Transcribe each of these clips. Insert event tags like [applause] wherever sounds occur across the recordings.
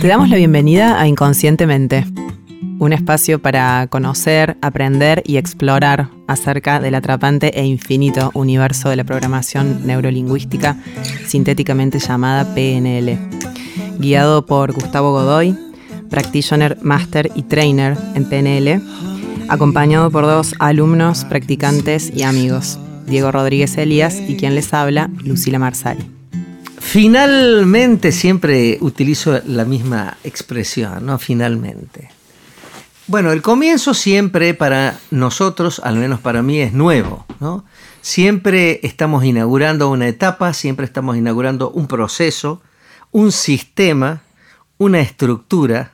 Te damos la bienvenida a Inconscientemente, un espacio para conocer, aprender y explorar acerca del atrapante e infinito universo de la programación neurolingüística sintéticamente llamada PNL. Guiado por Gustavo Godoy, practitioner, master y trainer en PNL, acompañado por dos alumnos, practicantes y amigos, Diego Rodríguez Elías y quien les habla, Lucila Marsali. Finalmente siempre utilizo la misma expresión, ¿no? Finalmente. Bueno, el comienzo siempre para nosotros, al menos para mí, es nuevo, ¿no? Siempre estamos inaugurando una etapa, siempre estamos inaugurando un proceso, un sistema, una estructura,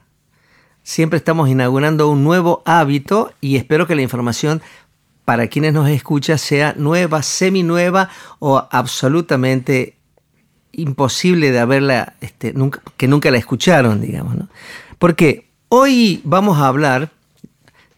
siempre estamos inaugurando un nuevo hábito y espero que la información para quienes nos escuchan sea nueva, semi-nueva o absolutamente imposible de haberla, este, nunca, que nunca la escucharon, digamos. ¿no? Porque hoy vamos a hablar,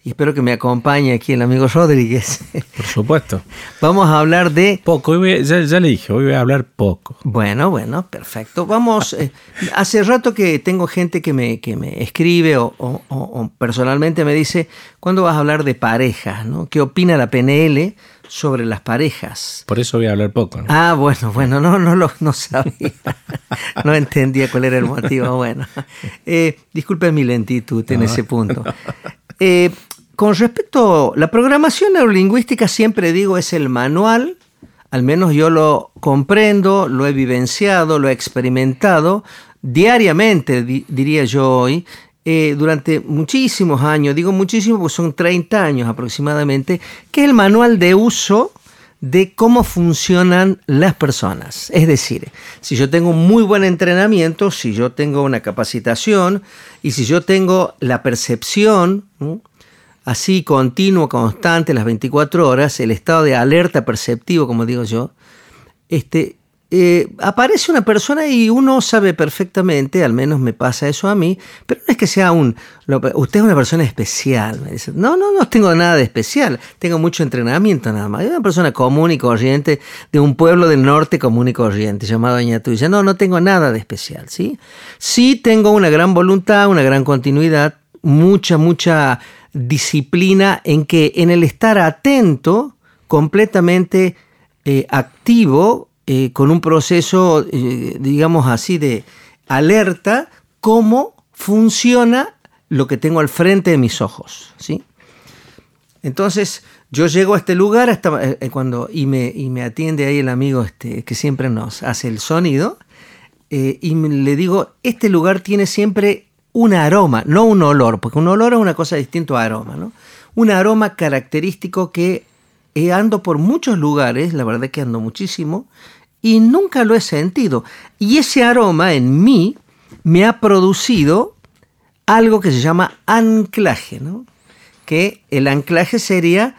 y espero que me acompañe aquí el amigo Rodríguez. Por supuesto. [laughs] vamos a hablar de... Poco, ya, le dije, hoy voy a hablar poco. Bueno, bueno, perfecto. Vamos, eh, hace rato que tengo gente que me, que me escribe o, o, personalmente me dice, ¿cuándo vas a hablar de parejas? ¿no? ¿Qué opina la PNL? sobre las parejas. Por eso voy a hablar poco. Ah, bueno, bueno, no, no lo no sabía. [laughs] no entendía cuál era el motivo. Bueno, eh, disculpe mi lentitud en ese punto. Eh, con respecto a la programación neurolingüística, siempre digo es el manual, al menos yo lo comprendo, lo he vivenciado, lo he experimentado diariamente, diría yo hoy, eh, durante muchísimos años, digo muchísimos porque son 30 años aproximadamente, que es el manual de uso de cómo funcionan las personas. Es decir, si yo tengo un muy buen entrenamiento, si yo tengo una capacitación y si yo tengo la percepción así continuo, constante, las 24 horas, el estado de alerta perceptivo, como digo yo, este, eh, aparece una persona y uno sabe perfectamente, al menos me pasa eso a mí, pero no es que sea un, usted es una persona especial. Me dice, no, no, no tengo nada de especial, tengo mucho entrenamiento nada más. Soy una persona común y corriente de un pueblo del norte común y corriente llamado Añatuya. No, no tengo nada de especial, ¿sí? Sí tengo una gran voluntad, una gran continuidad, mucha, mucha disciplina en que en el estar atento, completamente eh, activo, eh, con un proceso, eh, digamos así, de alerta, cómo funciona lo que tengo al frente de mis ojos. ¿sí? Entonces, yo llego a este lugar hasta, cuando, y, me, y me atiende ahí el amigo este, que siempre nos hace el sonido, y le digo, este lugar tiene siempre un aroma, no un olor, porque un olor es una cosa distinta a aroma, ¿no? Un aroma característico que ando por muchos lugares, la verdad que ando muchísimo, y nunca lo he sentido. Y ese aroma en mí me ha producido algo que se llama anclaje, ¿no? que el anclaje sería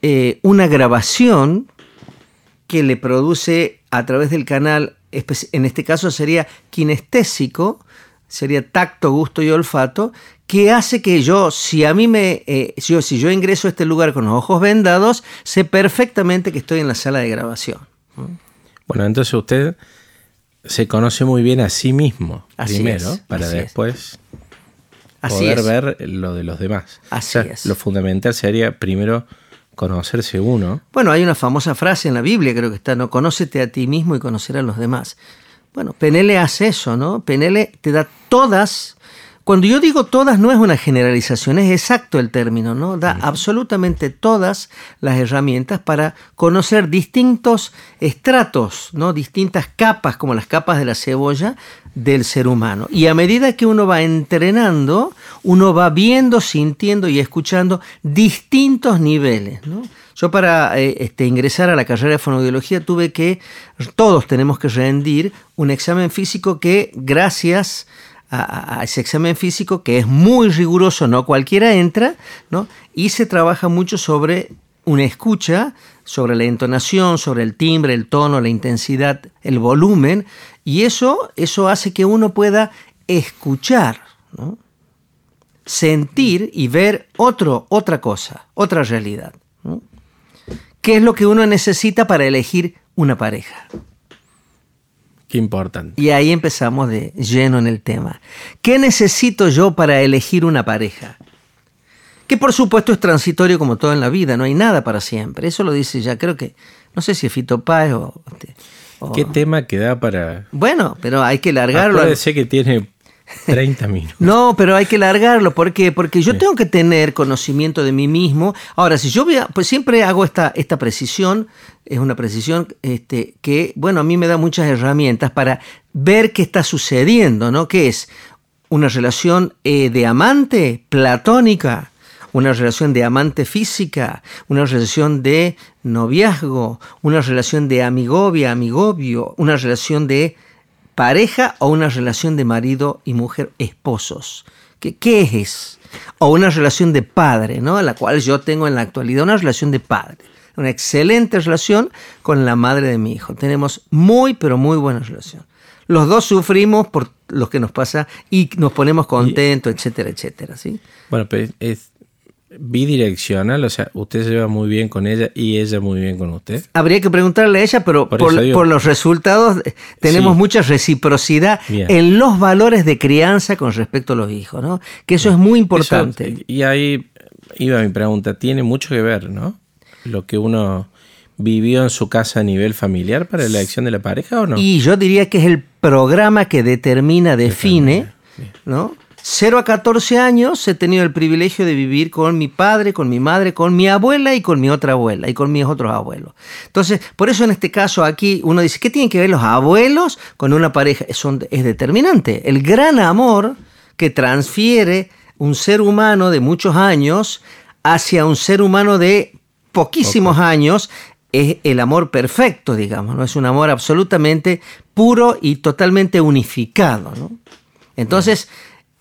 eh, una grabación que le produce a través del canal, en este caso sería kinestésico, sería tacto, gusto y olfato, que hace que yo, si a mí me, eh, si, yo, si yo ingreso a este lugar con los ojos vendados, sé perfectamente que estoy en la sala de grabación. Bueno, entonces usted se conoce muy bien a sí mismo primero, para después poder ver lo de los demás. Así es. Lo fundamental sería primero conocerse uno. Bueno, hay una famosa frase en la Biblia, creo que está, no conócete a ti mismo y conocer a los demás. Bueno, Penele hace eso, ¿no? Penele te da todas cuando yo digo todas no es una generalización, es exacto el término, ¿no? Da absolutamente todas las herramientas para conocer distintos estratos, ¿no? Distintas capas, como las capas de la cebolla del ser humano. Y a medida que uno va entrenando, uno va viendo, sintiendo y escuchando distintos niveles, Yo para eh, este, ingresar a la carrera de fonoaudiología tuve que, todos tenemos que rendir un examen físico que gracias a, ese examen físico que es muy riguroso, no cualquiera entra, ¿no? y se trabaja mucho sobre una escucha, sobre la entonación, sobre el timbre, el tono, la intensidad, el volumen, y eso, eso hace que uno pueda escuchar, sentir y ver otro, otra cosa, otra realidad. ¿Qué es lo que uno necesita para elegir una pareja? Qué importante. Y ahí empezamos de lleno en el tema. ¿Qué necesito yo para elegir una pareja? Que por supuesto es transitorio como todo en la vida, no hay nada para siempre. Eso lo dice ya, creo que, no sé si es Fito Páez o, o... ¿Qué tema queda para...? Bueno, pero hay que largarlo. Puede ser que tiene 30 minutos. No, pero hay que largarlo. ¿Por qué? Porque yo tengo que tener conocimiento de mí mismo. Ahora, si yo voy a, pues siempre hago esta, esta precisión, es una precisión este, que, bueno, a mí me da muchas herramientas para ver qué está sucediendo, ¿no? ¿Qué es? Una relación eh, de amante platónica, una relación de amante física, una relación de noviazgo, una relación de amigovia, amigobio, una relación de pareja o una relación de marido y mujer, esposos. ¿Qué, qué es? O una relación de padre, ¿no? La cual yo tengo en la actualidad, una relación de padre. Una excelente relación con la madre de mi hijo. Tenemos muy, pero muy buena relación. Los dos sufrimos por lo que nos pasa y nos ponemos contentos, etcétera, etcétera, ¿sí? Bueno, pero es, bidireccional, o sea, usted se lleva muy bien con ella y ella muy bien con usted. Habría que preguntarle a ella, pero por, los resultados eh, tenemos mucha reciprocidad en los valores de crianza con respecto a los hijos, ¿no? Que eso es muy importante. y ahí iba mi pregunta, tiene mucho que ver, ¿no? Lo que uno vivió en su casa a nivel familiar para la elección de la pareja o no? Y yo diría que es el programa que determina, define, ¿no? 0 a 14 años he tenido el privilegio de vivir con mi padre, con mi madre, con mi abuela y con mi otra abuela y con mis otros abuelos. Entonces, por eso en este caso aquí uno dice, ¿qué tienen que ver los abuelos con una pareja? es determinante. El gran amor que transfiere un ser humano de muchos años hacia un ser humano de poquísimos años es el amor perfecto, digamos, ¿no? Es un amor absolutamente puro y totalmente unificado, Entonces,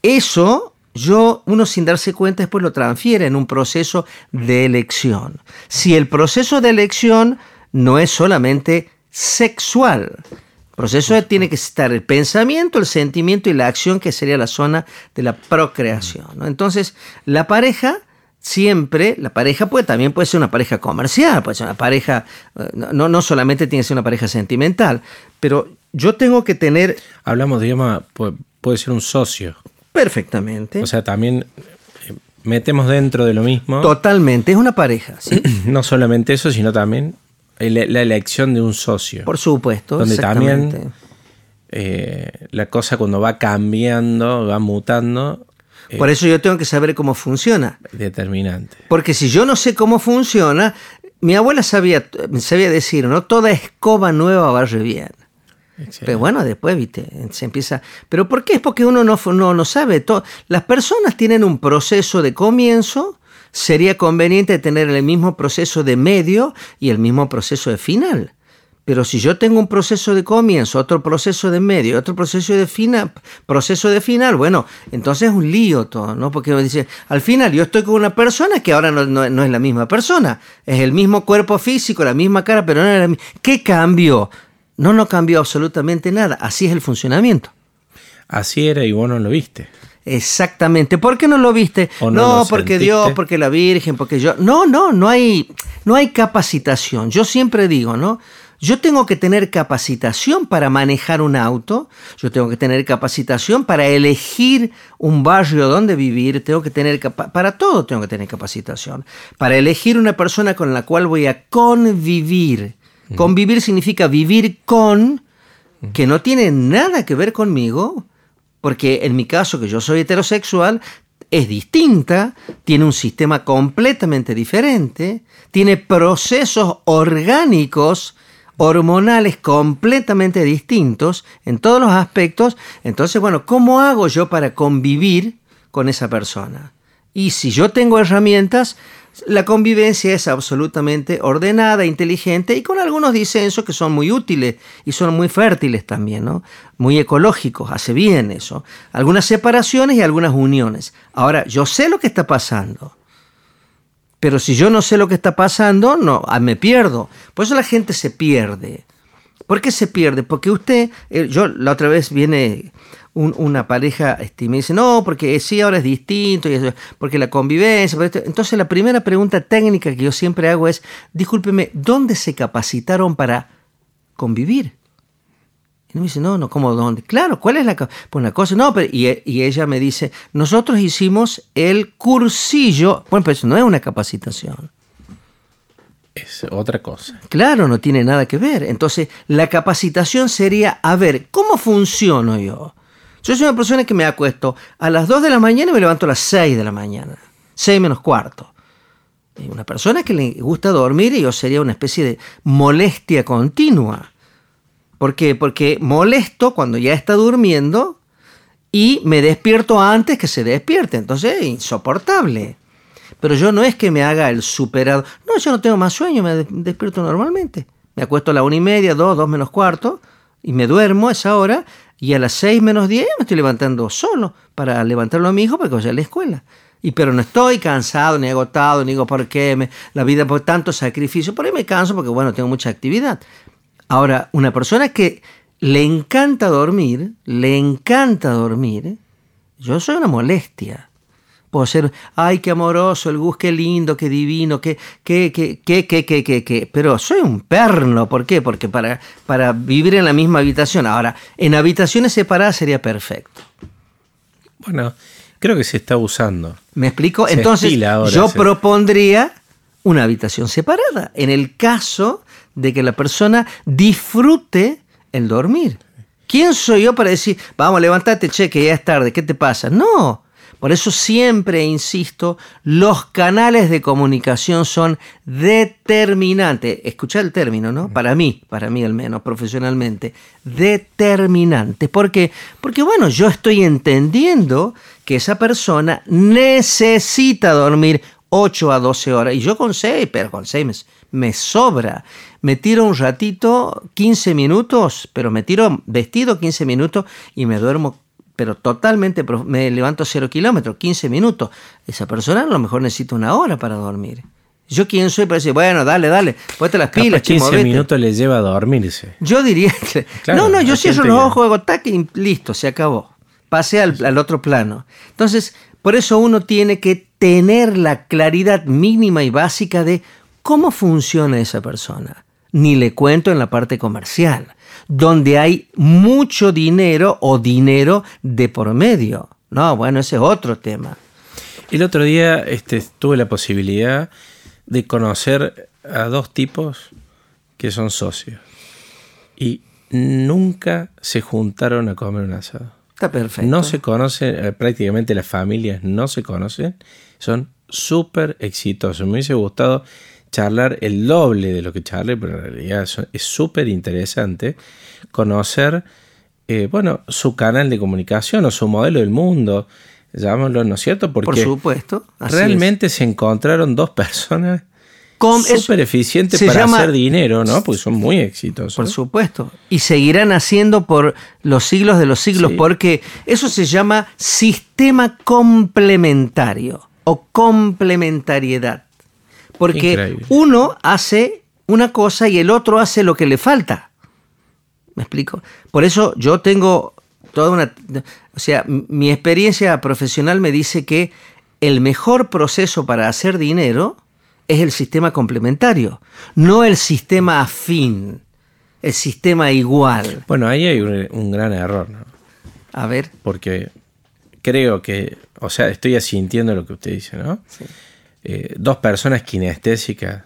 eso yo, uno sin darse cuenta, después lo transfiere en un proceso de elección. Si el proceso de elección no es solamente sexual, el proceso tiene que estar el pensamiento, el sentimiento y la acción, que sería la zona de la procreación. Entonces, la pareja siempre, la pareja puede, también puede ser una pareja comercial, puede ser una pareja, eh, no, no solamente tiene que ser una pareja sentimental, pero yo tengo que tener... Hablamos, digamos, puede ser un socio. Perfectamente. O sea, también eh, metemos dentro de lo mismo. Totalmente, es una pareja, [clears throat] ¿sí? no solamente eso, sino también la elección de un socio. Por supuesto. Donde también eh, la cosa cuando va cambiando, va mutando. Eh, Por eso yo tengo que saber cómo funciona. Determinante. Porque si yo no sé cómo funciona, mi abuela sabía, sabía decir, ¿no? Toda escoba nueva barre bien. Pero bueno, después, viste, se empieza... ¿Pero por qué? Es porque uno no, no, no sabe. Las personas tienen un proceso de comienzo, sería conveniente tener el mismo proceso de medio y el mismo proceso de final. Pero si yo tengo un proceso de comienzo, otro proceso de medio, otro proceso de final, proceso de final, bueno, entonces es un lío todo, ¿no? Porque uno dice, al final yo estoy con una persona que ahora no, no es la misma persona, es el mismo cuerpo físico, la misma cara, pero no es la misma. ¿Qué cambió? No, no cambió absolutamente nada. Así es el funcionamiento. Así era y vos no lo viste. Exactamente. ¿Por qué no lo viste? no, porque Dios, porque la Virgen, porque yo. No, no, no hay, no hay capacitación. Yo siempre digo, ¿no? Yo tengo que tener capacitación para manejar un auto, yo tengo que tener capacitación para elegir un barrio donde vivir, tengo que tener para todo tengo que tener capacitación, para elegir una persona con la cual voy a convivir. Convivir significa vivir con, que no tiene nada que ver conmigo, porque en mi caso, que yo soy heterosexual, es distinta, tiene un sistema completamente diferente, tiene procesos orgánicos, hormonales completamente distintos en todos los aspectos. Entonces, bueno, ¿cómo hago yo para convivir con esa persona? Y si yo tengo herramientas, la convivencia es absolutamente ordenada, inteligente y con algunos disensos que son muy útiles y son muy fértiles también, ¿no? Muy ecológicos, hace bien eso. Algunas separaciones y algunas uniones. Ahora, yo sé lo que está pasando. Pero si yo no sé lo que está pasando, no, ah, me pierdo. Por eso la gente se pierde. ¿Por qué se pierde? Porque usted, eh, yo la otra vez viene una pareja este, me dice, no, porque sí, ahora es distinto, y porque la convivencia. Entonces la primera pregunta técnica que yo siempre hago es, discúlpeme, ¿dónde se capacitaron para convivir? Y me dice, no, no, ¿cómo dónde? Claro, ¿cuál es la? Pues una cosa, no, pero, y, y, ella me dice, nosotros hicimos el cursillo. Bueno, pero eso no es una capacitación. Es otra cosa. Claro, no tiene nada que ver. Entonces, la capacitación sería, a ver, ¿cómo funciono yo? Yo soy una persona que me acuesto a las 2 de la mañana y me levanto a las 6 de la mañana. 6 menos cuarto. Una persona que le gusta dormir y yo sería una especie de molestia continua. ¿Por qué? Porque molesto cuando ya está durmiendo y me despierto antes que se despierte. Entonces es insoportable. Pero yo no es que me haga el superado. No, yo no tengo más sueño, me despierto normalmente. Me acuesto a la una y media, dos, dos menos cuarto, y me duermo a esa hora, y a las seis menos diez me estoy levantando solo para levantarlo a mi hijo para que vaya a la escuela. Y pero no estoy cansado, ni agotado, ni digo por qué, la vida por tanto sacrificio. Por ahí me canso porque, bueno, tengo mucha actividad. Ahora, una persona que le encanta dormir, le encanta dormir, yo soy una molestia. Puedo ser, ay, qué amoroso, el Gus, qué lindo, qué divino, qué, qué, qué, qué, qué, qué, qué, qué. Pero soy un perno, ¿por qué? Porque para, para vivir en la misma habitación. Ahora, en habitaciones separadas sería perfecto. Bueno, creo que se está usando. ¿Me explico? Entonces, yo propondría una habitación separada. En el caso de que la persona disfrute el dormir. ¿Quién soy yo para decir, vamos, levántate, che, que ya es tarde, ¿qué te pasa? No, por eso siempre insisto, los canales de comunicación son determinantes. Escucha el término, ¿no? Para mí, para mí al menos, profesionalmente, determinantes. ¿Por qué? Porque bueno, yo estoy entendiendo que esa persona necesita dormir 8 a 12 horas. Y yo con 6, pero con 6 me, me, sobra. Me tiro un ratito, 15 minutos, pero me tiro vestido 15 minutos y me duermo pero totalmente, me levanto cero kilómetros, 15 minutos. Esa persona a lo mejor necesita una hora para dormir. Yo quién soy para decir, bueno, dale, dale, ponte las pilas, 15 minutos le lleva a dormirse. Yo diría [laughs] que... no, no, yo cierro los ojos, hago tac y listo, se acabó. Pasé al, al otro plano. Entonces, por eso uno tiene que tener la claridad mínima y básica de cómo funciona esa persona. Ni le cuento en la parte comercial donde hay mucho dinero o dinero de por medio. No, bueno, ese es otro tema. El otro día este, tuve la posibilidad de conocer a dos tipos que son socios y nunca se juntaron a comer un asado. Está perfecto. No se conocen, eh, prácticamente las familias no se conocen, son súper exitosos. Me hubiese gustado charlar el doble de lo que charle, pero en realidad es súper interesante conocer, eh, bueno, su canal de comunicación o su modelo del mundo, llamémoslo, ¿no es cierto? Porque Por supuesto. realmente se encontraron dos personas súper eficientes para hacer dinero, ¿no? Porque son muy exitosos. Por supuesto. Y seguirán haciendo por los siglos de los siglos, porque eso se llama sistema complementario o complementariedad. Porque uno hace una cosa y el otro hace lo que le falta. ¿Me explico? Por eso yo tengo toda una... O sea, mi experiencia profesional me dice que el mejor proceso para hacer dinero es el sistema complementario, no el sistema afín, el sistema igual. Bueno, ahí hay un, gran error, ¿no? A ver. Porque creo que, o sea, estoy asintiendo lo que usted dice, ¿no? Sí. Eh, dos personas kinestésicas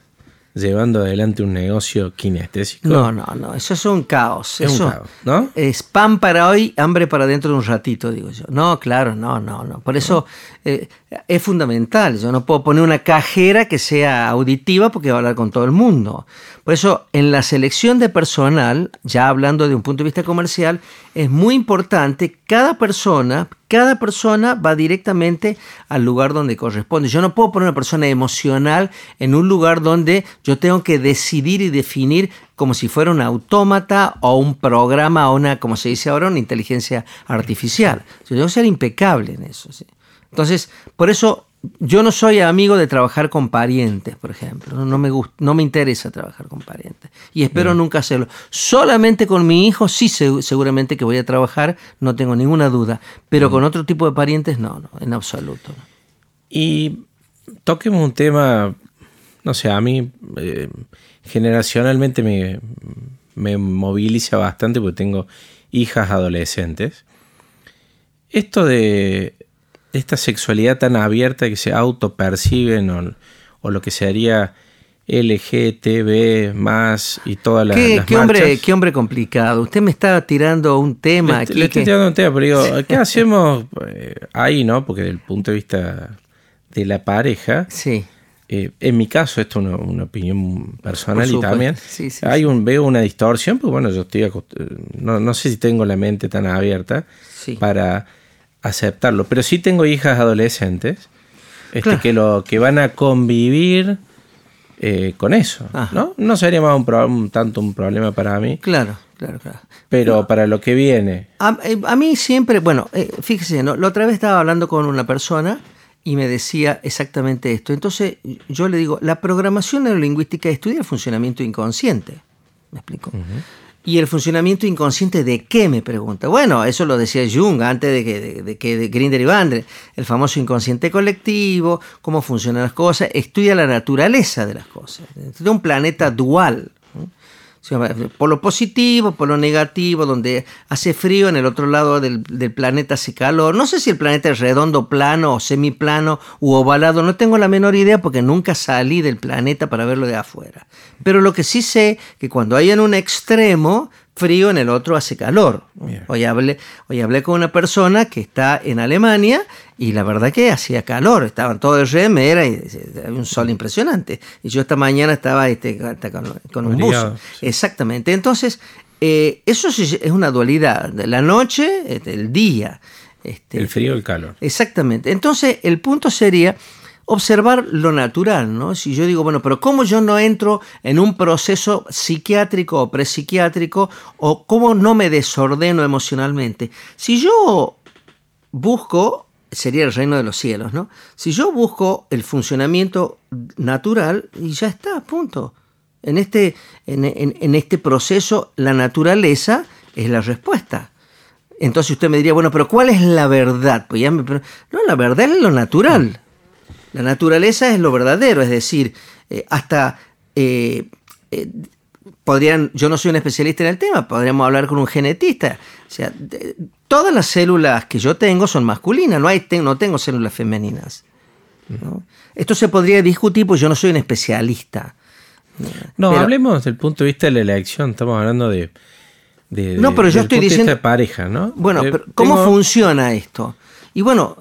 llevando adelante un negocio kinestésico. No, no, no, eso es un caos. Es eso un caos, ¿no? Es pan para hoy, hambre para dentro de un ratito, digo yo. No, claro, no, no, no. Por eso eh, es fundamental. Yo no puedo poner una cajera que sea auditiva porque va a hablar con todo el mundo. Por eso, en la selección de personal, ya hablando de un punto de vista comercial, es muy importante cada persona, cada persona va directamente al lugar donde corresponde. Yo no puedo poner una persona emocional en un lugar donde yo tengo que decidir y definir como si fuera un autómata o un programa o una, como se dice ahora, una inteligencia artificial. Yo tengo que ser impecable en eso. Entonces, por eso yo no soy amigo de trabajar con parientes, por ejemplo. No, me, gusta, no me interesa trabajar con parientes. Y espero nunca hacerlo. Solamente con mi hijo sí seguramente que voy a trabajar, no tengo ninguna duda. Pero con otro tipo de parientes no, no en absoluto. Y toquemos un tema, no sé, a mí eh, generacionalmente me, me moviliza bastante porque tengo hijas adolescentes, esto de esta sexualidad tan abierta que se autoperciben o, o lo que sería LGTB más y todas las, ¿Qué, las qué hombre, qué hombre complicado. Usted me está tirando un tema Le, aquí. le estoy que- tirando un tema, pero digo, [laughs] ¿qué hacemos eh, ahí, no? Porque desde el punto de vista de la pareja, Sí. Eh, en mi caso, esto es una, una opinión personal y también Sí, sí, hay un veo una distorsión, porque bueno, yo estoy eh, no, no sé si tengo la mente tan abierta Sí. para aceptarlo, pero sí tengo hijas adolescentes este, Claro. que lo que van a convivir eh, con eso, Ajá. ¿no? No sería más un, un tanto un problema para mí, Claro, claro, claro. pero para lo que viene, A, eh, a mí siempre, bueno, eh, fíjese, ¿no? la otra vez estaba hablando con una persona y me decía exactamente esto. Entonces yo le digo, la programación neurolingüística estudia el funcionamiento inconsciente. ¿Me explico? ¿Y el funcionamiento inconsciente de qué? Me pregunta. Bueno, eso lo decía Jung antes de que, de, de que de Grinder y Bandre. El famoso inconsciente colectivo, cómo funcionan las cosas, estudia la naturaleza de las cosas. Es un planeta dual. Llama Polo positivo, polo negativo, donde hace frío, en el otro lado del, planeta hace calor. No sé si el planeta es redondo, plano o semiplano u ovalado, no tengo la menor idea porque nunca salí del planeta para verlo de afuera. Pero lo que sí sé que cuando hay en un extremo frío, en el otro hace calor. Bien. Hoy hablé, hoy hablé con una persona que está en Alemania y la verdad que hacía calor, estaban todos de remera y había un sol impresionante. Y yo esta mañana estaba este, con, con un sí. Exactamente. Entonces, eh, eso sí es una dualidad. de La noche, este, el día. Este, el frío y el calor. Exactamente. Entonces, el punto sería observar lo natural, ¿no? Si yo digo, bueno, pero ¿cómo yo no entro en un proceso psiquiátrico o prepsiquiátrico o cómo no me desordeno emocionalmente? Si yo busco, sería el reino de los cielos, ¿no? Si yo busco el funcionamiento natural y ya está, punto. En este, en, en- este proceso, la naturaleza es la respuesta. Entonces usted me diría, bueno, pero ¿cuál es la verdad? Pues ya me, no, la verdad es lo natural. La naturaleza es lo verdadero, es decir, eh, hasta eh, eh, podrían, yo no soy un especialista en el tema, podríamos hablar con un genetista. O sea, de- todas las células que yo tengo son masculinas, no, hay, te- no tengo células femeninas. ¿no? Esto se podría discutir, pues yo no soy un especialista. No, Pero- hablemos desde el punto de vista de la elección. Estamos hablando de. de- No, pero yo estoy diciendo- de pareja, ¿no? Bueno, pero ¿cómo tengo- funciona esto? Y bueno,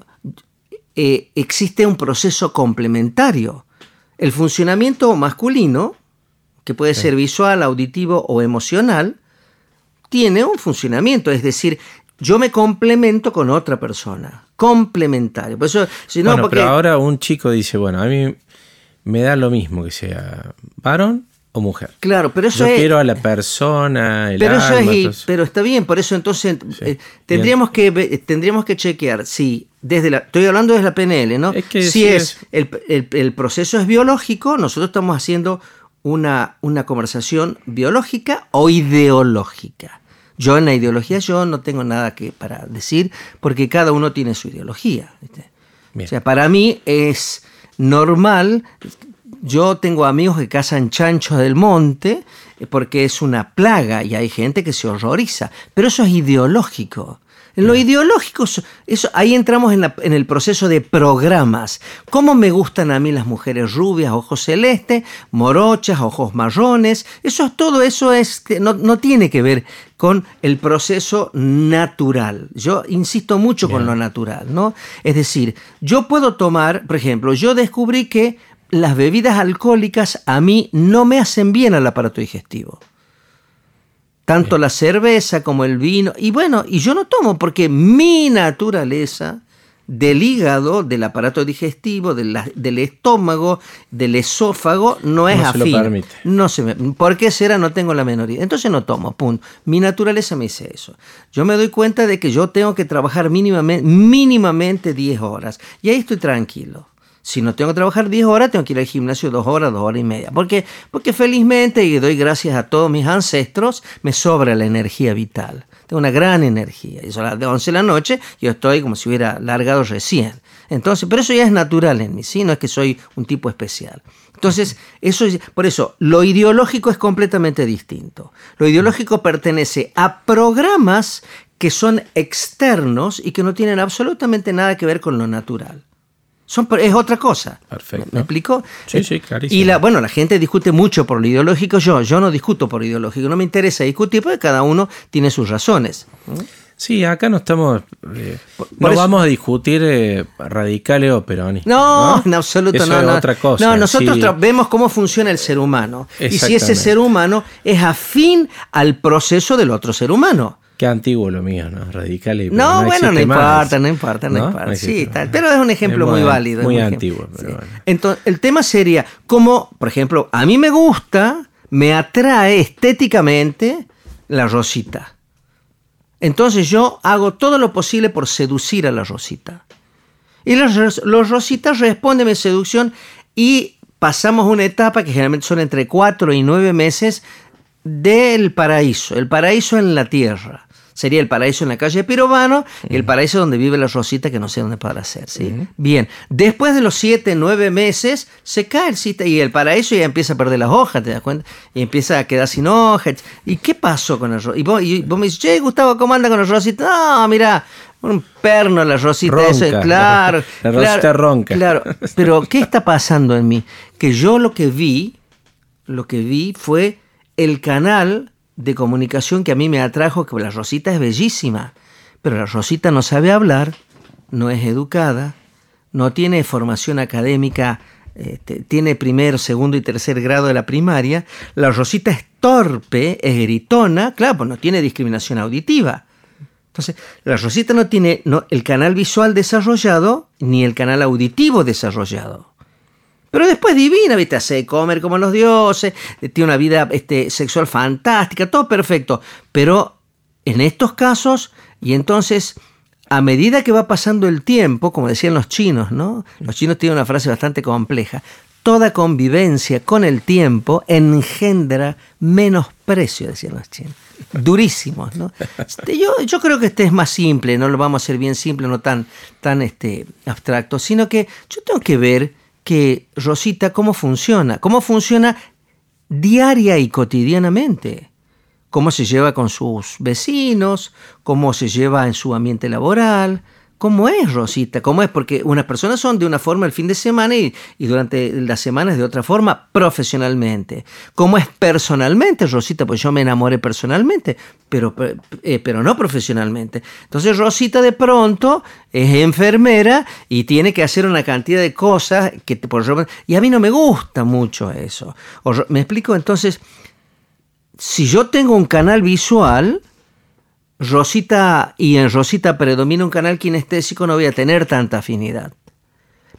eh, existe un proceso complementario. El funcionamiento masculino, que puede ser visual, auditivo o emocional, tiene un funcionamiento, es decir, yo me complemento con otra persona, complementario. Por eso, si no, bueno, porque pero ahora un chico dice, bueno, a mí me da lo mismo que sea varón o mujer. claro, pero eso Yo es quiero a la persona, el Pero eso es, entonces- pero está bien, por eso entonces eh, tendríamos que tendríamos que chequear si desde la estoy hablando desde la PNL, ¿no? Es que si sí es, es- El, el- el proceso es biológico, nosotros estamos haciendo una, una conversación biológica o ideológica. Yo en la ideología yo no tengo nada que para decir porque cada uno tiene su ideología. O sea, para mí es normal. Yo tengo amigos que cazan chanchos del monte eh, porque es una plaga y hay gente que se horroriza. Pero eso es ideológico. En lo ideológico, eso- ahí entramos en, la- en el proceso de programas. ¿Cómo me gustan a mí las mujeres rubias, ojos celestes, morochas, ojos marrones? Eso, todo eso es, no, no tiene que ver con el proceso natural. Yo insisto mucho con lo natural, ¿no? Es decir, yo puedo tomar, por ejemplo, yo descubrí que las bebidas alcohólicas a mí no me hacen bien al aparato digestivo. Tanto la cerveza como el vino. Y bueno, y yo no tomo porque mi naturaleza del hígado, del aparato digestivo, de la- del estómago, del esófago, no es No se lo afín. permite. No se me, ¿Por qué será? No tengo la menor idea. Entonces no tomo, punto. Mi naturaleza me dice eso. Yo me doy cuenta de que yo tengo que trabajar mínimamente, mínimamente 10 horas. Y ahí estoy tranquilo. Si no tengo que trabajar 10 horas, tengo que ir al gimnasio 2 horas, 2 horas y media. Porque, porque felizmente, y doy gracias a todos mis ancestros, me sobra la energía vital. tengo una gran energía. Y son las 11 de la noche, yo estoy como si hubiera largado recién. Entonces, pero eso ya es natural en mí, ¿sí? No es que soy un tipo especial. Entonces, eso es, por eso, lo ideológico es completamente distinto. Lo ideológico pertenece a programas que son externos y que no tienen absolutamente nada que ver con lo natural. Son, es otra cosa. Perfecto. ¿Me explico? Sí, sí, clarísimo. Y la, bueno, la gente discute mucho por lo ideológico. Yo, yo no discuto por ideológico. No me interesa discutir porque cada uno tiene sus razones. Sí, acá no estamos. eh, Por- no por eso- vamos a discutir eh, radicales o peronistas. No, en absoluto Eso no. es no. otra cosa. No, nosotros sí. vemos cómo funciona el ser humano. Y si ese ser humano es afín al proceso del otro ser humano. Qué antiguo lo mío, ¿no? Radicales. pero No, bueno, no importa, no importa, no, importa. existe sí, tal, pero es un ejemplo Es muy válido. Muy ejemplo. antiguo, pero Sí. bueno. Entonces, el tema sería cómo, por ejemplo, a mí me gusta, me atrae estéticamente la rosita. Entonces yo hago todo lo posible por seducir a la rosita. Y los, los rositas responden a mi seducción y pasamos una etapa que generalmente son entre 4 y 9 meses del paraíso. El paraíso en la tierra. Sería el paraíso en la calle de Pirovano y el paraíso donde vive la rosita que no sé dónde podrá ser. ¿sí? Bien, después de los 7, 9 meses se cae el cita y el paraíso ya empieza a perder las hojas, ¿te das cuenta? Y empieza a quedar sin hojas. ¿Y qué pasó con el rosita? Y vos, y vos me dices, che, Gustavo, ¿cómo anda con el rosita? No, mira, un perno la rosita. eso, Ronca. claro. [laughs] La rosita claro, ronca. Claro, pero [laughs] ¿qué está pasando en mí? Que yo lo que vi, lo que vi fue el canal de comunicación que a mí me atrajo, que la Rosita es bellísima, pero la Rosita no sabe hablar, no es educada, no tiene formación académica, este, tiene primero, segundo y tercer grado de la primaria, la Rosita es torpe, es gritona, claro, pues no tiene discriminación auditiva. Entonces, la Rosita no tiene no, el canal visual desarrollado ni el canal auditivo desarrollado. Pero después divina, ¿viste? Hace comer como los dioses, tiene una vida este, sexual fantástica, todo perfecto. Pero en estos casos, y entonces, a medida que va pasando el tiempo, como decían los chinos, ¿no? Los chinos tienen una frase bastante compleja. Toda convivencia con el tiempo engendra menosprecio, decían los chinos. Durísimos, ¿no? Este, Yo, yo creo que este es más simple, no lo vamos a hacer bien simple, no tan, tan este, abstracto, sino que yo tengo que ver que Rosita cómo funciona, cómo funciona diaria y cotidianamente, cómo se lleva con sus vecinos, cómo se lleva en su ambiente laboral, cómo es Rosita, cómo es, porque unas personas son de una forma el fin de semana y, y durante las semanas de otra forma profesionalmente, cómo es personalmente Rosita, pues yo me enamoré personalmente, pero, eh, pero no profesionalmente. Entonces Rosita de pronto es enfermera y tiene que hacer una cantidad de cosas que por y a mí no me gusta mucho eso. Me explico entonces, si yo tengo un canal visual, Rosita y en Rosita predomina un canal kinestésico, no voy a tener tanta afinidad.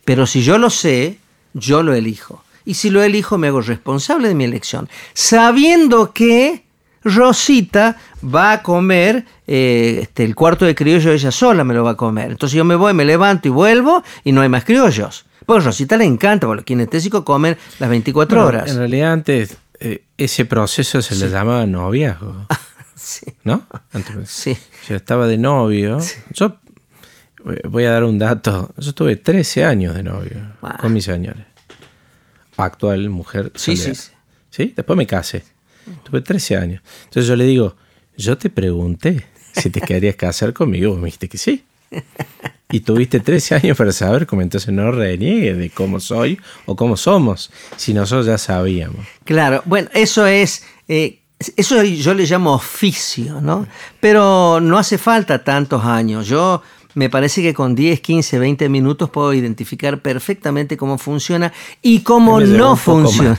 Pero si yo lo sé, yo lo elijo. Y si lo elijo, me hago responsable de mi elección. Sabiendo que Rosita va a comer eh, este, el cuarto de criollo, ella sola me lo va a comer. Entonces yo me voy, me levanto y vuelvo y no hay más criollos. Pues Rosita le encanta, porque los kinestésicos comen las 24 Bueno, horas. En realidad antes eh, ese proceso se le llamaba noviazgo, [laughs] Sí, ¿no? Antes, sí. Yo estaba de novio. Yo eh, voy a dar un dato. Yo tuve 13 años de novio Wow. con mi señora. Actual mujer. Sí, sí, sí. ¿Sí? Después me casé. Tuve 13 años. Entonces yo le digo, yo te pregunté si te querías casar conmigo. Me dijiste que sí. Y tuviste 13 años para saber cómo entonces no reniegue de cómo soy o cómo somos. Si nosotros ya sabíamos. Claro, bueno, eso es, eh, eso yo le llamo oficio, ¿no? Pero no hace falta tantos años. Yo me parece que con 10, 15, 20 minutos puedo identificar perfectamente cómo funciona y cómo no funciona.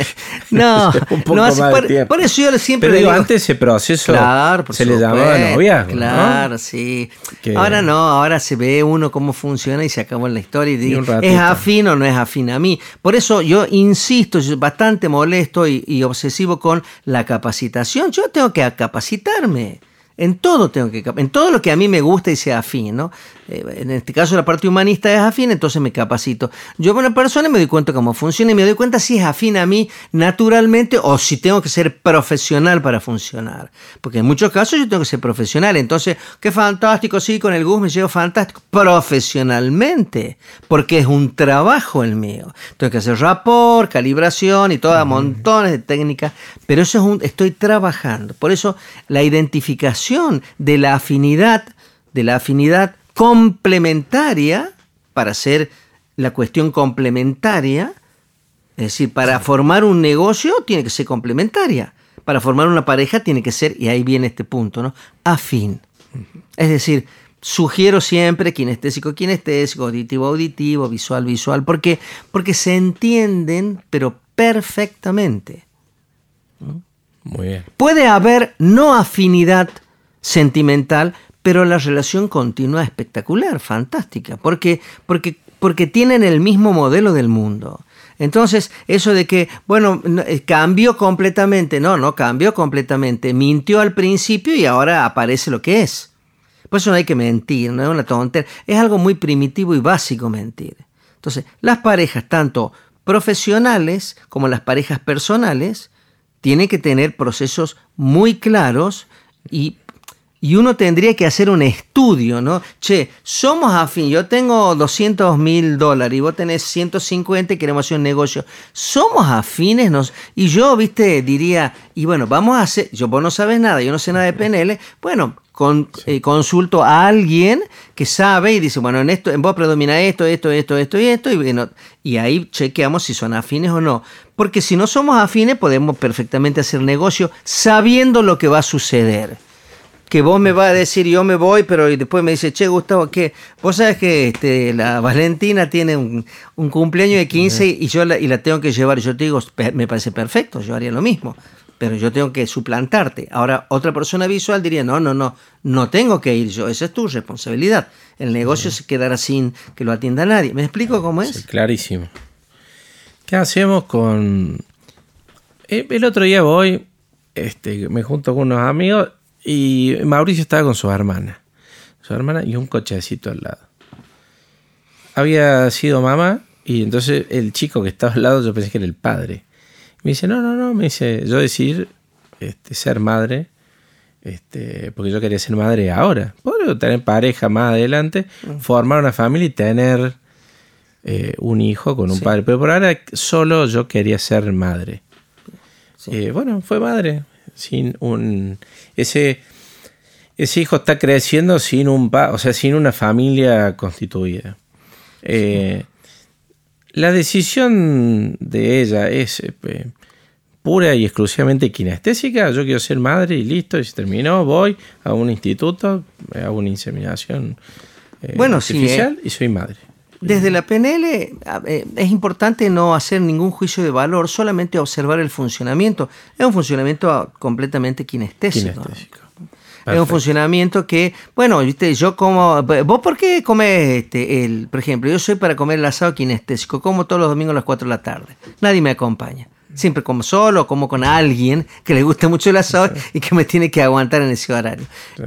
[laughs] no, [laughs] Un poco no hace- más por, eso yo siempre Pero digo, antes ese proceso Claro, por se le llamaba supuesto, noviazgo. ¿no? Claro, sí. Que- Ahora no, ahora se ve uno cómo funciona y se acabó la historia y digo, es afín o no es afín a mí. Por eso yo insisto, yo bastante molesto y, y obsesivo con la capacitación. Yo tengo que capacitarme. En todo tengo que en todo lo que a mí me gusta y sea afín, ¿no? Eh, en este caso la parte humanista es afín, entonces me capacito. Yo como una persona me doy cuenta cómo funciona y me doy cuenta si es afín a mí naturalmente o si tengo que ser profesional para funcionar. Porque en muchos casos yo tengo que ser profesional. Entonces, qué fantástico, sí, con el Gus me llevo fantástico profesionalmente, porque es un trabajo el mío. Tengo que hacer rapport, calibración y todas montones de técnicas, pero eso es un, estoy trabajando. Por eso la identificación de la afinidad, de la afinidad complementaria para hacer la cuestión complementaria, es decir, para formar un negocio tiene que ser complementaria, para formar una pareja tiene que ser, y ahí viene este punto, ¿no? Afín. Es decir, sugiero siempre kinestésico, kinestésico, auditivo, auditivo, visual, visual, porque, porque se entienden, pero perfectamente. Muy bien. Puede haber no afinidad sentimental, pero la relación continúa espectacular, fantástica, porque, porque, porque tienen el mismo modelo del mundo. Entonces, eso de que, bueno, eh, cambió completamente, no, no cambió completamente, mintió al principio y ahora aparece lo que es. Por eso no hay que mentir, no es una tontería, es algo muy primitivo y básico mentir. Entonces, las parejas, tanto profesionales como las parejas personales, tienen que tener procesos muy claros y y uno tendría que hacer un estudio, ¿no? Che, somos afín, yo tengo 200 mil dólares y vos tenés 150 y queremos hacer un negocio. ¿Somos afines? Nos? Y yo, viste, diría, y bueno, vamos a hacer, yo vos no sabes nada, yo no sé nada de PNL, bueno, con, eh, consulto a alguien que sabe y dice, bueno, en esto, en vos predomina esto, esto, esto, esto y esto, y, bueno, y ahí chequeamos si son afines o no. Porque si no somos afines, podemos perfectamente hacer negocio sabiendo lo que va a suceder que vos me vas a decir yo me voy, pero después me dice, che, Gustavo, que vos sabes que este, la Valentina tiene un, cumpleaños de 15 y yo la, y la tengo que llevar. Y yo te digo, me parece perfecto, yo haría lo mismo, pero yo tengo que suplantarte. Ahora, otra persona visual diría, no, no, no, no tengo que ir yo, esa es tu responsabilidad. El negocio se quedará sin que lo atienda nadie. ¿Me explico cómo es? clarísimo. ¿Qué hacemos con... Eh, el otro día voy, este, me junto con unos amigos y Mauricio estaba con su hermana. Su hermana y un cochecito al lado. Había sido mamá y entonces el chico que estaba al lado yo pensé que era el padre. Me dice, no, no, no, me dice, yo decir este, ser madre, este, porque yo quería ser madre ahora. Puedo tener pareja más adelante, mm. formar una familia y tener eh, un hijo con un padre. Pero por ahora solo yo quería ser madre. Eh, bueno, fue madre sin un ese ese hijo está creciendo sin un o sea, sin una familia constituida. Eh, la decisión de ella es eh, pura y exclusivamente kinestésica. Yo quiero ser madre y listo, y se terminó, voy a un instituto, hago una inseminación eh, bueno, artificial y soy madre. Desde la PNL eh, es importante no hacer ningún juicio de valor, solamente observar el funcionamiento. Es un funcionamiento completamente kinestésico. Es un funcionamiento que, bueno, viste, yo como, vos por qué comes este, el, por ejemplo, yo soy para comer el asado kinestésico, como todos los domingos a las 4 de la tarde. Nadie me acompaña. Siempre como solo, como con alguien que le gusta mucho el asado y que me tiene que aguantar en ese horario.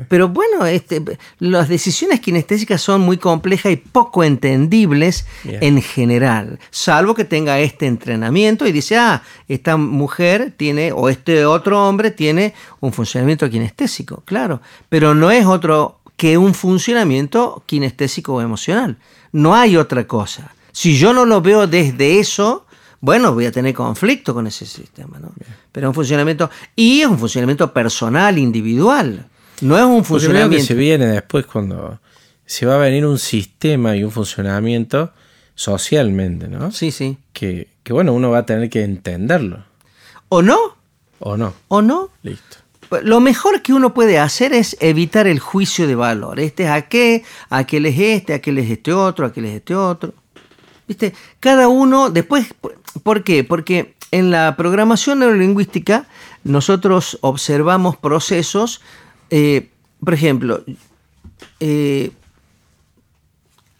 Pero bueno, este, las decisiones kinestésicas son muy complejas y poco entendibles en general, salvo que tenga este entrenamiento y dice, ah, esta mujer tiene, o este otro hombre tiene un funcionamiento kinestésico, claro, pero no es otro que un funcionamiento kinestésico o emocional. No hay otra cosa. Si yo no lo veo desde eso, bueno, voy a tener conflicto con ese sistema, ¿no? Pero es un funcionamiento, y es un funcionamiento personal, individual. No es un funcionamiento. que se viene después cuando se va a venir un sistema y un funcionamiento socialmente, ¿no? Sí, sí. Que, que bueno, uno va a tener que entenderlo. ¿O no? ¿O no? ¿O no? Listo. Lo mejor que uno puede hacer es evitar el juicio de valor. Este es a qué, aquel es este, aquel es este otro, aquel es este otro. ¿Viste? Cada uno, después, ¿por qué? Porque en la programación neurolingüística nosotros observamos procesos, eh, por ejemplo, eh,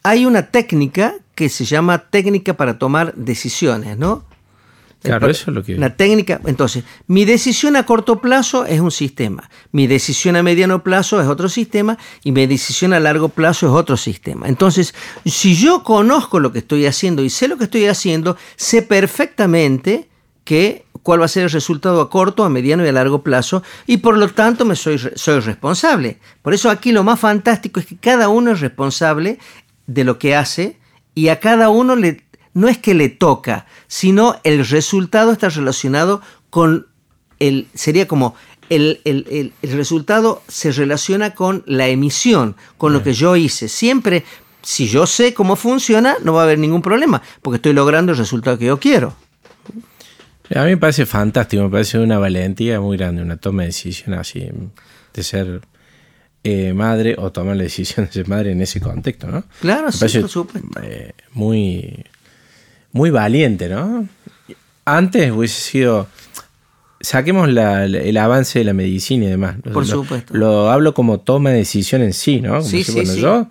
hay una técnica que se llama técnica para tomar decisiones, ¿no? Claro, eso es lo que... La técnica, entonces, mi decisión a corto plazo es un sistema, mi decisión a mediano plazo es otro sistema y mi decisión a largo plazo es otro sistema. Entonces, si yo conozco lo que estoy haciendo y sé lo que estoy haciendo, sé perfectamente que cuál va a ser el resultado a corto, a mediano y a largo plazo, y por lo tanto me soy, soy responsable. Por eso aquí lo más fantástico es que cada uno es responsable de lo que hace y a cada uno le, no es que le toca, sino el resultado está relacionado con el, sería como el, el, el, resultado se relaciona con la emisión, con lo que yo hice. Siempre, si yo sé cómo funciona, no va a haber ningún problema, porque estoy logrando el resultado que yo quiero. A mí me parece fantástico, me parece una valentía muy grande, una toma de decisión así, de ser eh, madre o tomar la decisión de ser madre en ese contexto, ¿no? Claro, sí, por supuesto. Eh, muy, muy valiente, ¿no? Antes hubiese sido. Saquemos el avance de la medicina y demás. Por supuesto. Lo hablo como toma de decisión en sí, ¿no? Como sí, sí, sí. yo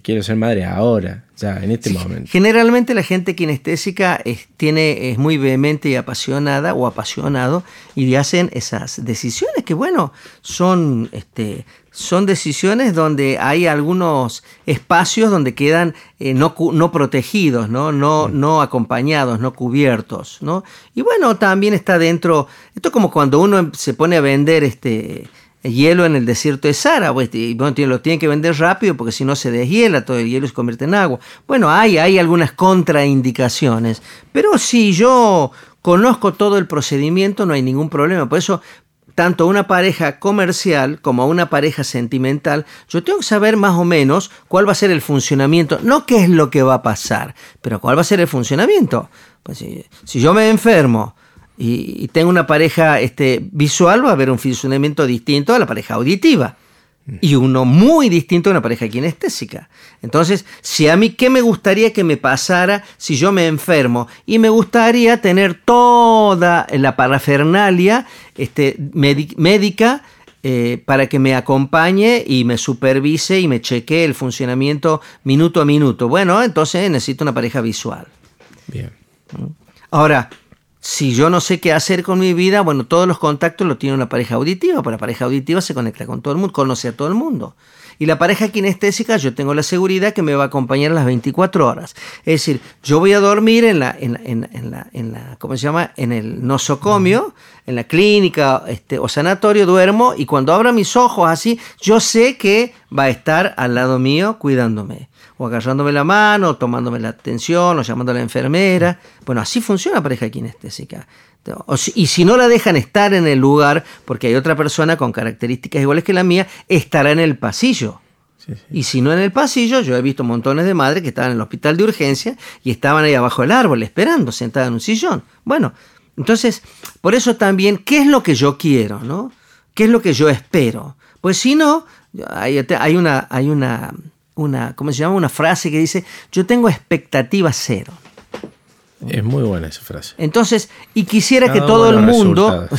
quiero ser madre ahora, ya, en este momento. Generalmente la gente kinestésica es, tiene, es muy vehemente y apasionada o apasionado y hacen esas decisiones que, bueno, son, este, son decisiones donde hay algunos espacios donde quedan eh, no, no, protegidos, ¿no? No, no acompañados, no cubiertos. ¿no? Y bueno, también está dentro, esto es como cuando uno se pone a vender este, hielo en el desierto de Sara, pues, y bueno, lo tienen que vender rápido porque si no se deshiela, todo el hielo se convierte en agua. Bueno, hay, hay algunas contraindicaciones, pero si yo conozco todo el procedimiento no hay ningún problema. Por eso, tanto una pareja comercial como una pareja sentimental, yo tengo que saber más o menos cuál va a ser el funcionamiento, no qué es lo que va a pasar, pero cuál va a ser el funcionamiento. Pues si, si yo me enfermo, y, tengo una pareja este, visual, va a haber un funcionamiento distinto a la pareja auditiva. Y uno muy distinto a una pareja kinestésica. Entonces, si a mí, ¿qué me gustaría que me pasara si yo me enfermo? Y me gustaría tener toda la parafernalia este, médica eh, para que me acompañe y me supervise y me chequee el funcionamiento minuto a minuto. Bueno, entonces necesito una pareja visual. Bien. Ahora, si yo no sé qué hacer con mi vida, bueno, todos los contactos los tiene una pareja auditiva, porque la pareja auditiva se conecta con todo el mundo, conoce a todo el mundo. Y la pareja kinestésica, yo tengo la seguridad que me va a acompañar a las 24 horas. Es decir, yo voy a dormir en la, en, la, en la ¿cómo se llama? En el nosocomio, en la clínica este, o sanatorio, duermo y cuando abra mis ojos así, yo sé que va a estar al lado mío cuidándome o agarrándome la mano, o tomándome la atención, o llamando a la enfermera. Bueno, así funciona la pareja kinestésica. Y si no la dejan estar en el lugar, porque hay otra persona con características iguales que la mía, estará en el pasillo. Y si no en el pasillo, yo he visto montones de madres que estaban en el hospital de urgencia y estaban ahí abajo del árbol esperando, sentadas en un sillón. Bueno, entonces, por eso también, ¿qué es lo que yo quiero? ¿no? ¿Qué es lo que yo espero? Pues si no, hay, hay una, hay una una, ¿cómo se llama? Una frase que dice, yo tengo expectativa cero. Es muy buena esa frase. Entonces, y quisiera que todo el mundo... [laughs]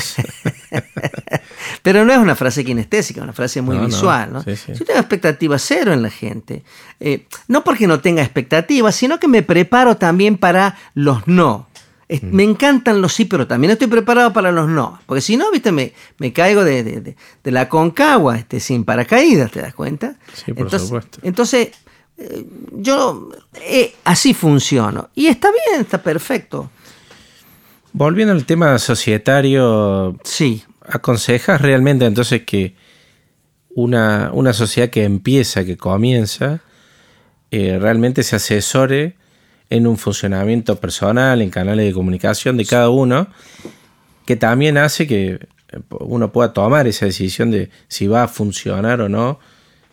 Pero no es una frase kinestésica, es una frase muy visual. ¿no? Yo tengo expectativa cero en la gente. Eh, no porque no tenga expectativas, sino que me preparo también para los no. Mm. Me encantan los sí, pero también estoy preparado para los no. Porque si no, viste, me, me caigo de, la concagua este, sin paracaídas, ¿te das cuenta? Sí, por supuesto. Entonces, eh, yo eh, así funciono. Y está bien, está perfecto. Volviendo al tema societario, sí. ¿aconsejas realmente entonces que una, una sociedad que empieza, que comienza, eh, realmente se asesore en un funcionamiento personal, en canales de comunicación de cada uno, que también hace que uno pueda tomar esa decisión de si va a funcionar o no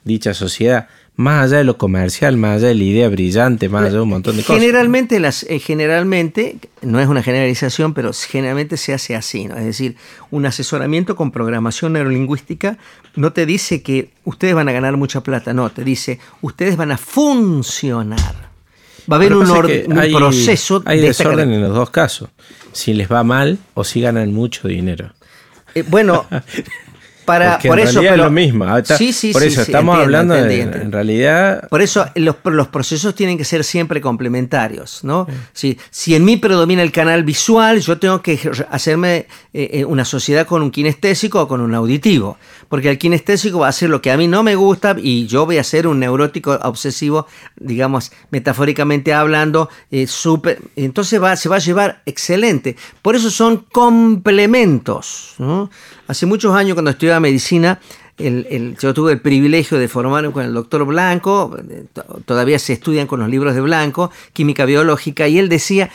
dicha sociedad, más allá de lo comercial, más allá de la idea brillante, más allá de un montón de cosas. Generalmente, las, eh, generalmente, no es una generalización, pero generalmente se hace así, ¿no? Es decir, un asesoramiento con programación neurolingüística no te dice que ustedes van a ganar mucha plata, no, te dice ustedes van a funcionar va a haber un, proceso. Hay desorden en los dos casos. Si les va mal o si ganan mucho dinero. Eh, bueno, [laughs] Para, Porque por en eso, realidad pero- es lo mismo. Ah, está- Sí, sí, por sí, eso sí, estamos entiendo, hablando de, en realidad, Por eso los, los procesos tienen que ser siempre complementarios, ¿no? Si, si en mí predomina el canal visual, yo tengo que hacerme eh, eh, una sociedad con un kinestésico o con un auditivo, porque el kinestésico va a hacer lo que a mí no me gusta y yo voy a ser un neurótico obsesivo, digamos, metafóricamente hablando, eh, súper- entonces va, se va a llevar excelente. Por eso son complementos, ¿no? Hace muchos años cuando estudiaba medicina, el- yo tuve el privilegio de formarme con el doctor Blanco, to- todavía se estudian con los libros de Blanco, química biológica, y él decía,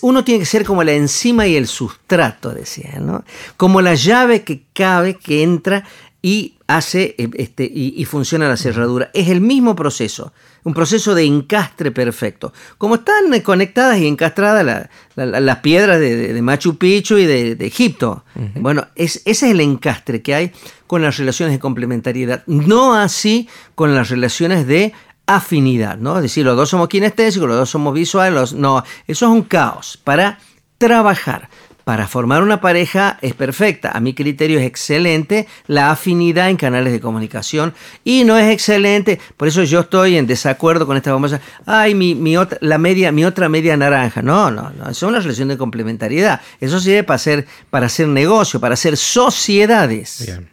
uno tiene que ser como la enzima y el sustrato, decía, ¿no? Como la llave que cabe, que entra y hace eh, este, y funciona la cerradura. Es el mismo proceso, un proceso de encastre perfecto. Como están eh, conectadas y encastradas la- la- la- las piedras de, Machu Picchu y de, de Egipto. Bueno, es, ese es el encastre que hay con las relaciones de complementariedad. No así con las relaciones de afinidad, ¿no? Es decir, los dos somos kinestésicos, los dos somos visuales, los- no, eso es un caos. Para trabajar, para formar una pareja es perfecta. A mi criterio es excelente la afinidad en canales de comunicación y no es excelente. Por eso yo estoy en desacuerdo con esta famosa. Ay, mi, mi otra, la media, mi otra media naranja. No, no, no. Es una relación de complementariedad. Eso sirve para hacer, para hacer negocio, para hacer sociedades. Bien.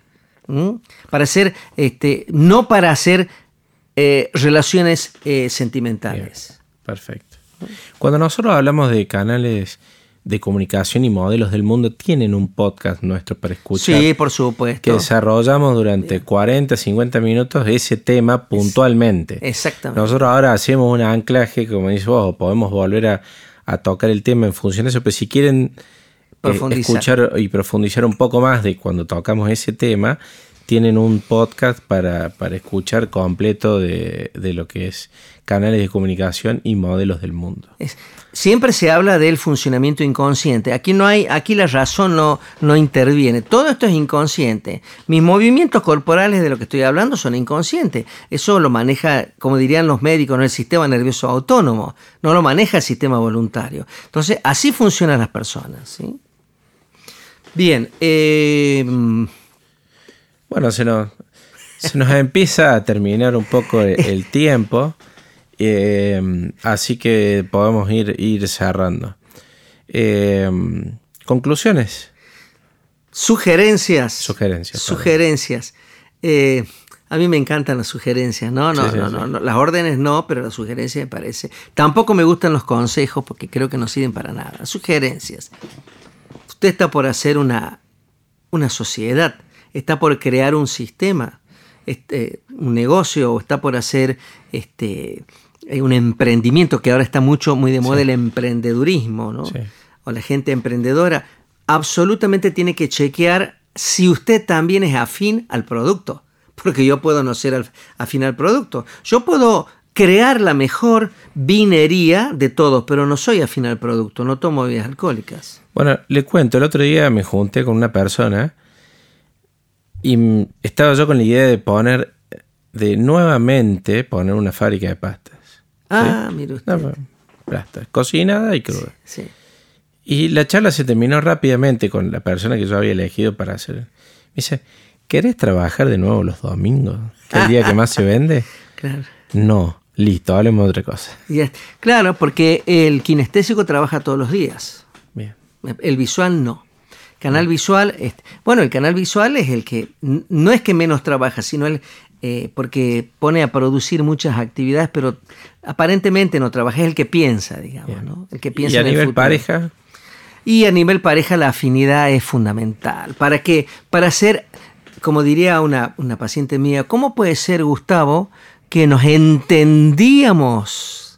¿Mm? Para hacer, este, no para hacer eh, relaciones eh, sentimentales. Perfecto. Cuando nosotros hablamos de canales de comunicación y modelos del mundo, tienen un podcast nuestro para escuchar. Sí, por supuesto. que desarrollamos durante 40, 50 minutos ese tema puntualmente. Exactamente. Nosotros ahora hacemos un anclaje, como dices vos, podemos volver a, a tocar el tema en función de eso, pero si quieren eh, escuchar y profundizar un poco más de cuando tocamos ese tema, tienen un podcast para, para escuchar completo de, de lo que es canales de comunicación y modelos del mundo. Siempre se habla del funcionamiento inconsciente. Aquí no hay, aquí la razón no, no interviene. Todo esto es inconsciente. Mis movimientos corporales de lo que estoy hablando son inconscientes. Eso lo maneja, como dirían los médicos, ¿no? el sistema nervioso autónomo. No lo maneja el sistema voluntario. Entonces, así funcionan las personas. ¿sí? Bien. eh, Bueno, se nos, se nos empieza a terminar un poco el, el tiempo, eh, así que podemos ir, ir cerrando. Eh, Conclusiones. Sugerencias. Sugerencias, Sugerencias. Eh, a mí me encantan las sugerencias, ¿no? No, Sí, sí, no, sí. no, no, Las órdenes no, pero las sugerencias me parece. Tampoco me gustan los consejos porque creo que no sirven para nada. Sugerencias. Usted está por hacer una, una sociedad, está por crear un sistema, este, un negocio, o está por hacer este, eh, un emprendimiento, que ahora está mucho, muy de moda el emprendedurismo, ¿no? Sí. O la gente emprendedora. Absolutamente tiene que chequear si usted también es afín al producto. Porque yo puedo no ser al- afín al producto. Yo puedo crear la mejor vinería de todos, pero no soy afín al producto, no tomo bebidas alcohólicas. Bueno, le cuento, el otro día me junté con una persona y estaba yo con la idea de poner, de nuevamente poner una fábrica de pastas. Ah, mire usted. No, pastas, cocinada y cruda. Sí. Y la charla se terminó rápidamente con la persona que yo había elegido para hacer. Me dice, ¿querés trabajar de nuevo los domingos? Que el día que más se vende. [laughs] Claro. No, listo, hablemos de otra cosa. Claro, porque el kinestésico trabaja todos los días. Bien. El visual no. Canal visual, es- bueno, el canal visual es el que no es que menos trabaja, sino el eh, porque pone a producir muchas actividades, pero aparentemente no trabaja, es el que piensa, digamos, ¿no? El que piensa Y a en el nivel futuro. pareja, Y a nivel pareja la afinidad es fundamental. ¿Para qué? Para ser, como diría una, una paciente mía, ¿cómo puede ser, Gustavo, que nos entendíamos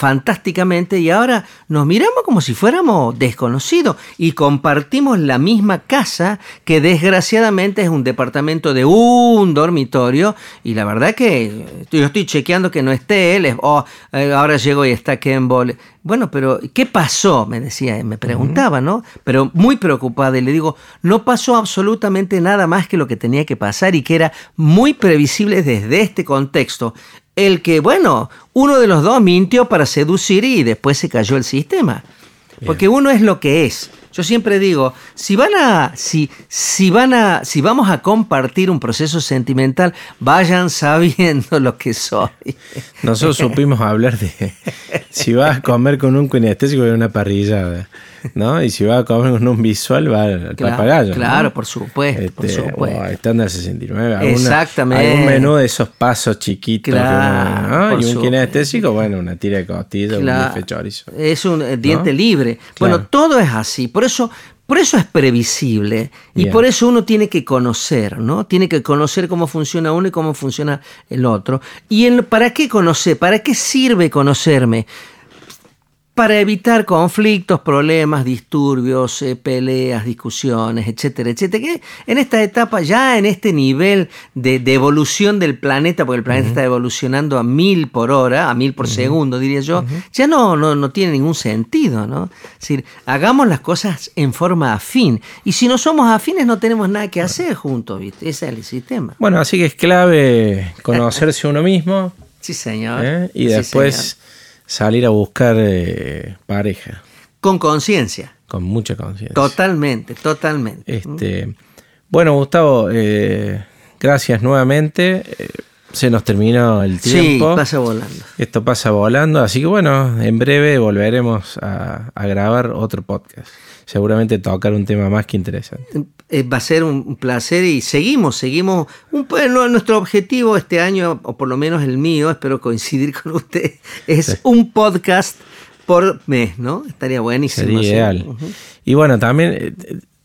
fantásticamente y ahora nos miramos como si fuéramos desconocidos y compartimos la misma casa que desgraciadamente es un departamento de un dormitorio y la verdad que yo estoy chequeando que no esté él, oh, eh, ahora llegó y está Kemble. Bueno, pero ¿qué pasó? Me decía, me preguntaba, ¿no? Pero muy preocupada y le digo, no pasó absolutamente nada más que lo que tenía que pasar y que era muy previsible desde este contexto. El que, bueno, uno de los dos mintió para seducir y después se cayó el sistema. Porque uno es lo que es. Yo siempre digo, si van a, si, si van a, si vamos a compartir un proceso sentimental, vayan [laughs] sabiendo lo que soy. Nosotros supimos hablar de si vas a comer con un kinestésico en una parrillada. ¿No? Y si va a comer con un visual, va al Claro, papagayo. ¿no? claro, por supuesto, por Este, supuesto. O estándar 69. alguna- Exactamente. Algún menú de esos pasos chiquitos. Claro, uno- ¿no? por Y un supuesto. kinestésico, bueno, una tira de costilla, Claro. un bife chorizo. Es un eh, diente libre. Bueno, todo es así. Por eso, por eso es previsible. Y Bien. por eso uno tiene que conocer, ¿no? Tiene que conocer cómo funciona uno y cómo funciona el otro. ¿Y en- para qué conocer? ¿Para qué sirve conocerme? Para evitar conflictos, problemas, disturbios, eh, peleas, discusiones, etcétera, etcétera. Que en esta etapa, ya en este nivel de, de evolución del planeta, porque el planeta está evolucionando a mil por hora, a mil por segundo, diría yo, ya no, no, no tiene ningún sentido, ¿no? Es decir, hagamos las cosas en forma afín. Y si no somos afines, no tenemos nada que hacer juntos, ¿viste? Ese es el sistema. Bueno, así que es clave conocerse uno mismo [laughs] Sí, señor. ¿eh? y Sí, después señor. Salir a buscar eh, pareja Con conciencia. con mucha conciencia. Totalmente, totalmente. Este, bueno, Gustavo, eh, gracias nuevamente. Eh, se nos terminó el Sí, tiempo. pasa volando. Esto pasa volando, así que bueno, en breve volveremos a, a grabar otro podcast. Seguramente tocar un tema más que interesante. Eh, va a ser un placer y seguimos, seguimos. Un, po- no, nuestro objetivo este año, o por lo menos el mío, espero coincidir [laughs] con usted, es un podcast por mes, ¿no? Estaría buenísimo. Sería ideal. Ujú. Y bueno, también eh,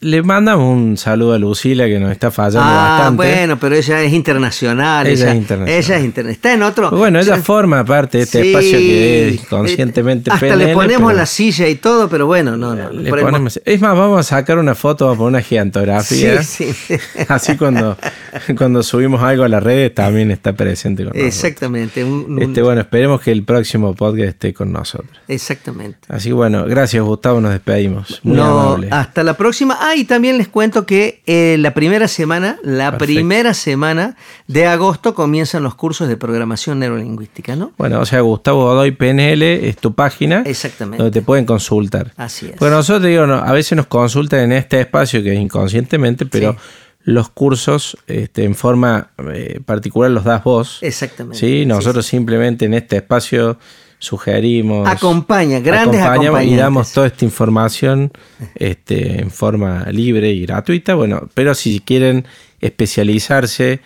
le mandamos un saludo a Lucila que nos está fallando Ah, bastante. bueno, pero ella es internacional. Ella es internacional. Ella es interna- Está en otro. Bueno, ella forma parte de este Sí. espacio que es conscientemente Hasta PNL, le ponemos pero la silla y todo, pero bueno, no, no. le ponemos- ponemos- es más, vamos a sacar una foto, vamos a poner una gigantografía. [laughs] Sí, sí. [laughs] Así cuando, cuando subimos algo a las redes también está presente con nosotros. Exactamente. un- un- Este, bueno, esperemos que el próximo podcast esté con nosotros. Exactamente. Así que bueno, gracias Gustavo, nos despedimos. Muy no, amable. hasta la próxima. Ah, y también les cuento que eh, la primera semana, la Perfecto. primera semana de agosto comienzan los cursos de programación neurolingüística, ¿no? Bueno, o sea, Gustavo Godoy PNL es tu página Exactamente. donde te pueden consultar. Así es. Bueno, nosotros digo, no, a veces nos consultan en este espacio que es inconscientemente, pero Sí. los cursos este, en forma eh, particular los das vos. Exactamente. Sí, nosotros simplemente en este espacio sugerimos. Acompaña, grandes acompañamos y damos toda esta información este, en forma libre y gratuita. Bueno, pero si quieren especializarse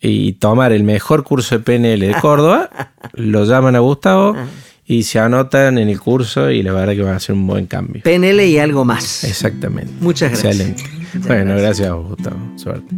y tomar el mejor curso de PNL de Córdoba, [laughs] lo llaman a Gustavo y se anotan en el curso y la verdad que van a hacer un buen cambio. PNL y algo más. Exactamente. Muchas gracias. Excelente. bueno, gracias a vos, Gustavo. Suerte.